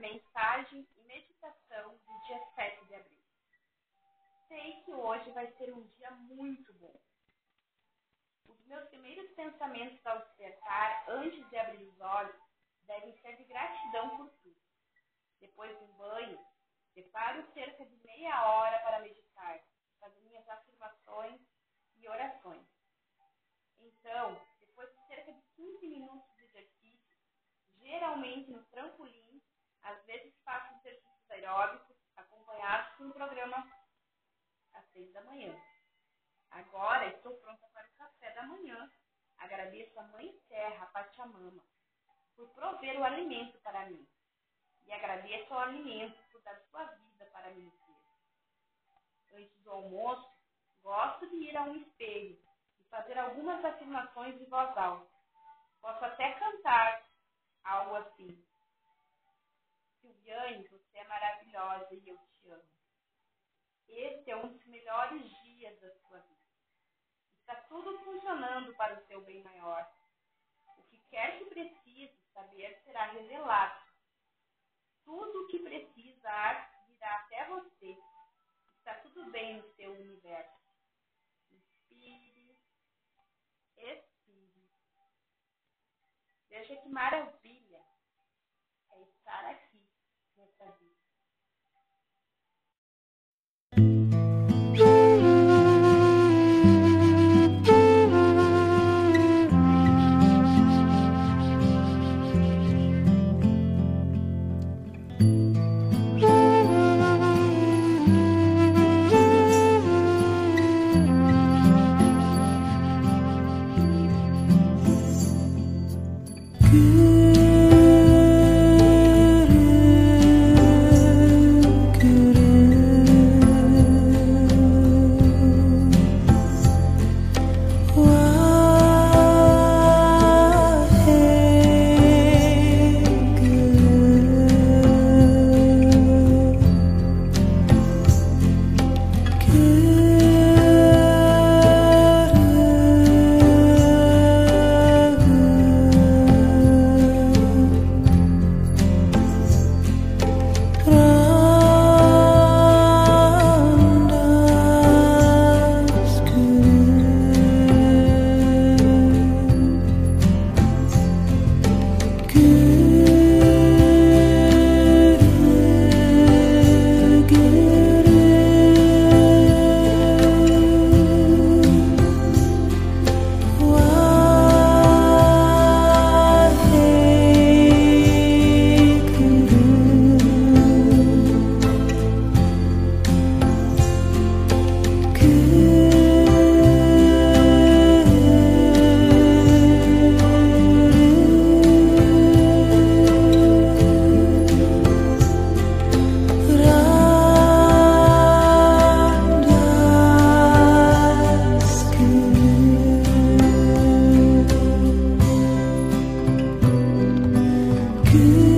mensagem e meditação do dia 7 de abril. Sei que hoje vai ser um dia muito bom. Os meus primeiros pensamentos ao despertar, antes de abrir os olhos, devem ser de gratidão por tudo. Depois do banho, separo cerca de meia hora para meditar, fazer minhas afirmações e orações. Então, depois de cerca de 15 minutos de exercício, geralmente no trampolim, às vezes faço exercícios aeróbicos acompanhados por um programa às seis da manhã. Agora estou pronta para o café da manhã. Agradeço a Mãe Terra, a Pachamama, por prover o alimento para mim. E agradeço ao alimento por dar sua vida para mim. Antes do almoço, gosto de ir a um espelho e fazer algumas afirmações de voz alta. Posso até cantar algo assim. Silviane, você é maravilhosa e eu te amo. Esse é um dos melhores dias da sua vida. Está tudo funcionando para o seu bem maior. O que quer que precise saber será revelado. Tudo o que precisa virá até você. Está tudo bem no seu universo. Inspire, expire. Veja que maravilha You.